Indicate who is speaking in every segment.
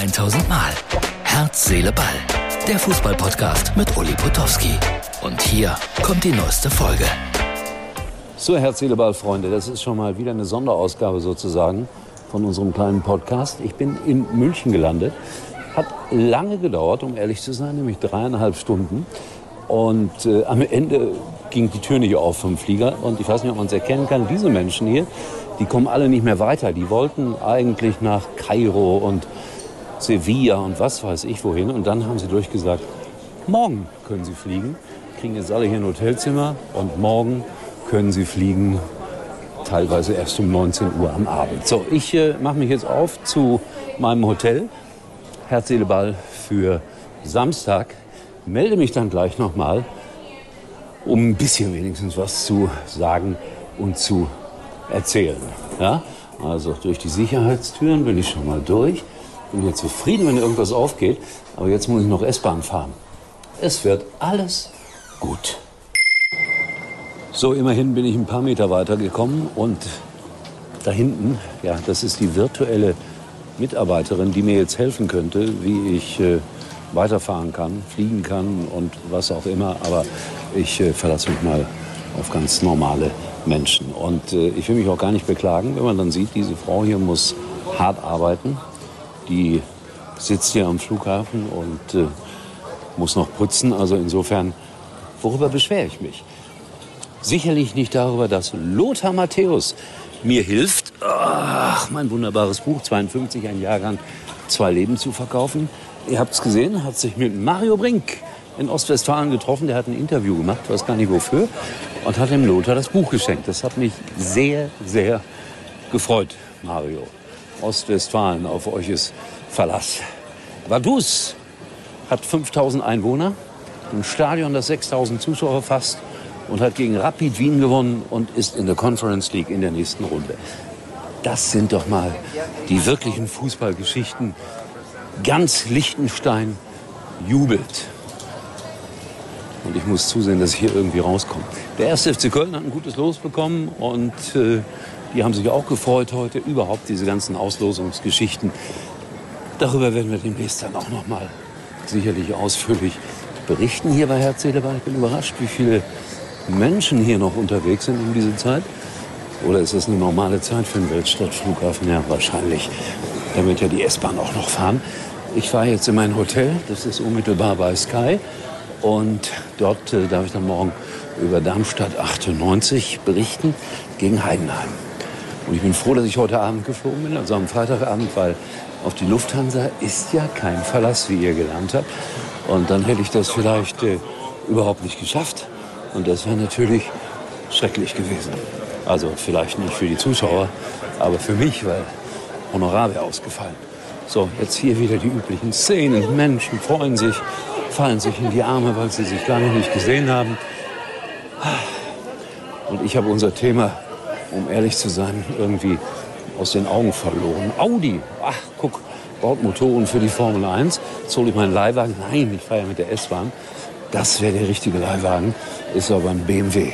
Speaker 1: 1000 Mal. Herz, Seele, Ball. Der Fußballpodcast mit Uli Potowski. Und hier kommt die neueste Folge.
Speaker 2: So, Herz, Seele, Ball, Freunde, das ist schon mal wieder eine Sonderausgabe sozusagen von unserem kleinen Podcast. Ich bin in München gelandet. Hat lange gedauert, um ehrlich zu sein, nämlich dreieinhalb Stunden. Und äh, am Ende ging die Tür nicht auf vom Flieger. Und ich weiß nicht, ob man es erkennen kann, diese Menschen hier, die kommen alle nicht mehr weiter. Die wollten eigentlich nach Kairo und Sevilla und was weiß ich wohin. Und dann haben sie durchgesagt, morgen können sie fliegen. Kriegen jetzt alle hier ein Hotelzimmer und morgen können sie fliegen, teilweise erst um 19 Uhr am Abend. So, ich äh, mache mich jetzt auf zu meinem Hotel. Herz, Ball für Samstag. Melde mich dann gleich nochmal, um ein bisschen wenigstens was zu sagen und zu erzählen. Ja? Also durch die Sicherheitstüren bin ich schon mal durch. Bin jetzt zufrieden, wenn irgendwas aufgeht. Aber jetzt muss ich noch S-Bahn fahren. Es wird alles gut. So, immerhin bin ich ein paar Meter weiter gekommen und da hinten, ja, das ist die virtuelle Mitarbeiterin, die mir jetzt helfen könnte, wie ich äh, weiterfahren kann, fliegen kann und was auch immer. Aber ich äh, verlasse mich mal auf ganz normale Menschen. Und äh, ich will mich auch gar nicht beklagen, wenn man dann sieht, diese Frau hier muss hart arbeiten. Die sitzt hier am Flughafen und äh, muss noch putzen. Also insofern, worüber beschwere ich mich? Sicherlich nicht darüber, dass Lothar Matthäus mir hilft, ach, mein wunderbares Buch, 52, ein Jahrgang, zwei Leben zu verkaufen. Ihr habt es gesehen, hat sich mit Mario Brink in Ostwestfalen getroffen. Der hat ein Interview gemacht, weiß gar nicht wofür, und hat dem Lothar das Buch geschenkt. Das hat mich sehr, sehr gefreut, Mario. Ostwestfalen, auf euch ist Verlass. Vaduz hat 5000 Einwohner, ein Stadion, das 6000 Zuschauer fasst und hat gegen Rapid Wien gewonnen und ist in der Conference League in der nächsten Runde. Das sind doch mal die wirklichen Fußballgeschichten. Ganz Liechtenstein jubelt. Und ich muss zusehen, dass ich hier irgendwie rauskomme. Der erste FC Köln hat ein gutes Los bekommen und äh, die haben sich auch gefreut heute. Überhaupt diese ganzen Auslosungsgeschichten. Darüber werden wir demnächst dann auch noch mal sicherlich ausführlich berichten hier bei Herz, Seele, Ich bin überrascht, wie viele Menschen hier noch unterwegs sind um diese Zeit. Oder ist das eine normale Zeit für einen Weltstadtflughafen? Ja, wahrscheinlich. Da wird ja die S-Bahn auch noch fahren. Ich fahre jetzt in mein Hotel. Das ist unmittelbar bei Sky. Und dort äh, darf ich dann morgen über Darmstadt 98 berichten gegen Heidenheim. Und ich bin froh, dass ich heute Abend geflogen bin, also am Freitagabend, weil auf die Lufthansa ist ja kein Verlass, wie ihr gelernt habt. Und dann hätte ich das vielleicht äh, überhaupt nicht geschafft. Und das wäre natürlich schrecklich gewesen. Also vielleicht nicht für die Zuschauer, aber für mich, weil Honorar wäre ausgefallen. So, jetzt hier wieder die üblichen Szenen. Menschen freuen sich, fallen sich in die Arme, weil sie sich lange nicht gesehen haben. Und ich habe unser Thema, um ehrlich zu sein, irgendwie aus den Augen verloren. Audi, ach guck, baut Motoren für die Formel 1. Jetzt hole ich meinen Leihwagen. Nein, ich fahre ja mit der S-Bahn. Das wäre der richtige Leihwagen, ist aber ein BMW.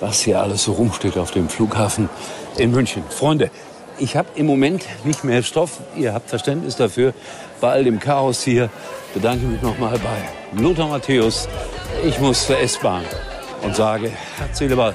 Speaker 2: Was hier alles so rumsteht auf dem Flughafen in München. Freunde, ich habe im Moment nicht mehr Stoff. Ihr habt Verständnis dafür. Bei all dem Chaos hier bedanke mich nochmal bei Lothar Matthäus. Ich muss zur S-Bahn und sage, Herz, Seele, Ball.